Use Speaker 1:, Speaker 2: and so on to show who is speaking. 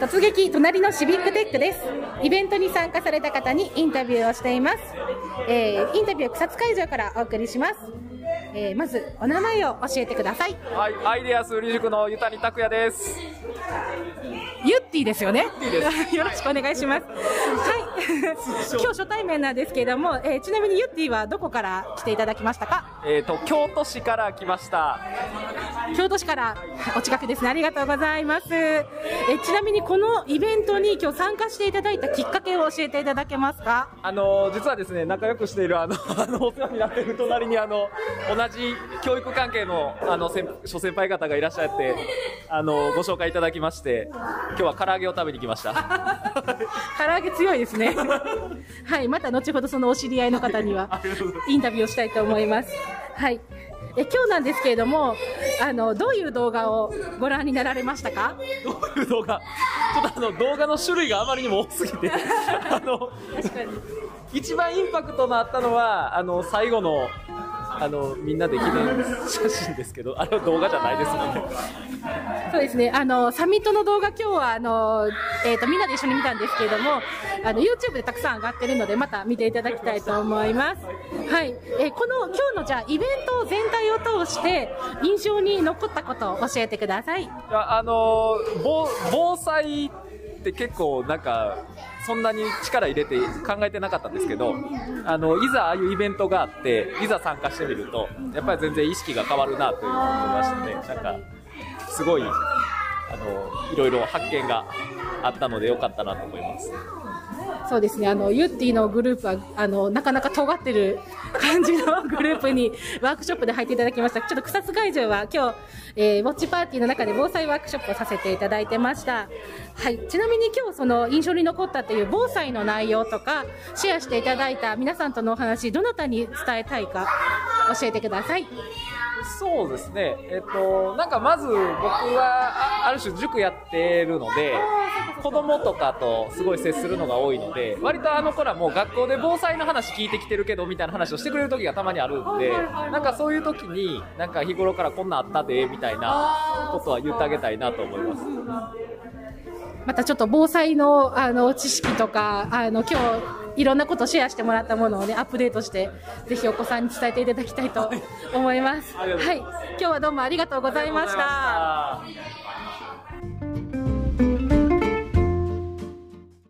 Speaker 1: 突撃隣のシビックテックですイベントに参加された方にインタビューをしています、えーインタビュー草津会場からお送りします、えーまずお名前を教えてください
Speaker 2: はい、アイデアス売り塾のゆたにたくやです。
Speaker 1: ユッティですよね。よろしくお願いします。はい。今日初対面なんですけれども、えーちなみにユッティはどこから来ていただきましたか？
Speaker 2: えっ、と、京都市から来ました。
Speaker 1: 京都市からお近くですね。ありがとうございます。えーちなみにこのイベントに今日参加していただいたきっかけを教えていただけますか？
Speaker 2: あの、実はですね、仲良くしている、あの、あの、お世話になっている隣に、あの、同じ教育関係の、あの、先諸先輩方がいらっしゃって、あの、ご紹介いただきまして、今日は唐揚げを食べに来ました。
Speaker 1: 唐揚げ強いですね。はい。また後ほどそのお知り合いの方には インタビューをしたいと思います。はい。え今日なんですけれども、あの、どういう動画をご覧になられましたか？
Speaker 2: どういう動画？ちょっとあの、動画の種類があまりにも多すぎて、あの。一番インパクトのあったのは、あの、最後の、あの、みんなで記念写真ですけど、あれは動画じゃないですもんね。
Speaker 1: そうですね。あの、サミットの動画今日は、あの、えっ、と、みんなで一緒に見たんですけれども、あの、YouTube でたくさん上がってるので、また見ていただきたいと思います。はい。えーこの、今日のじゃあ、イベント全体を通して、印象に残ったことを教えてください。
Speaker 2: いやあの防防災って結構なんかそんなに力入れて考えてなかったんですけどあのいざああいうイベントがあっていざ参加してみるとやっぱり全然意識が変わるなという思いましたね。なんかすごいあのいろいろ発見があったのでよかったなと思います。
Speaker 1: そうですね。あの、ユッティのグループは、あの、なかなか尖ってる感じのグループに ワークショップで入っていただきました。ちょっと草津会場は今日、えー、ウォッチパーティーの中で防災ワークショップをさせていただいてました。はい。ちなみに今日その印象に残ったという防災の内容とか、シェアしていただいた皆さんとのお話、どなたに伝えたいか教えてください。
Speaker 2: そうですね、えっと、なんかまず僕はあある種塾やってるので子供とかとすごい接するのが多いので割とあの子らも学校で防災の話聞いてきてるけどみたいな話をしてくれる時がたまにあるんでなんかそういう時になんか日頃からこんなんあったでみたいなことは言ってあげたいなと思います。
Speaker 1: またちょっと防災のあの知識とか、あの今日いろんなことシェアしてもらったものをね、アップデートして、ぜひお子さんに伝えていただきたいと思います。はい。今日はどうも。
Speaker 2: ありがとうございました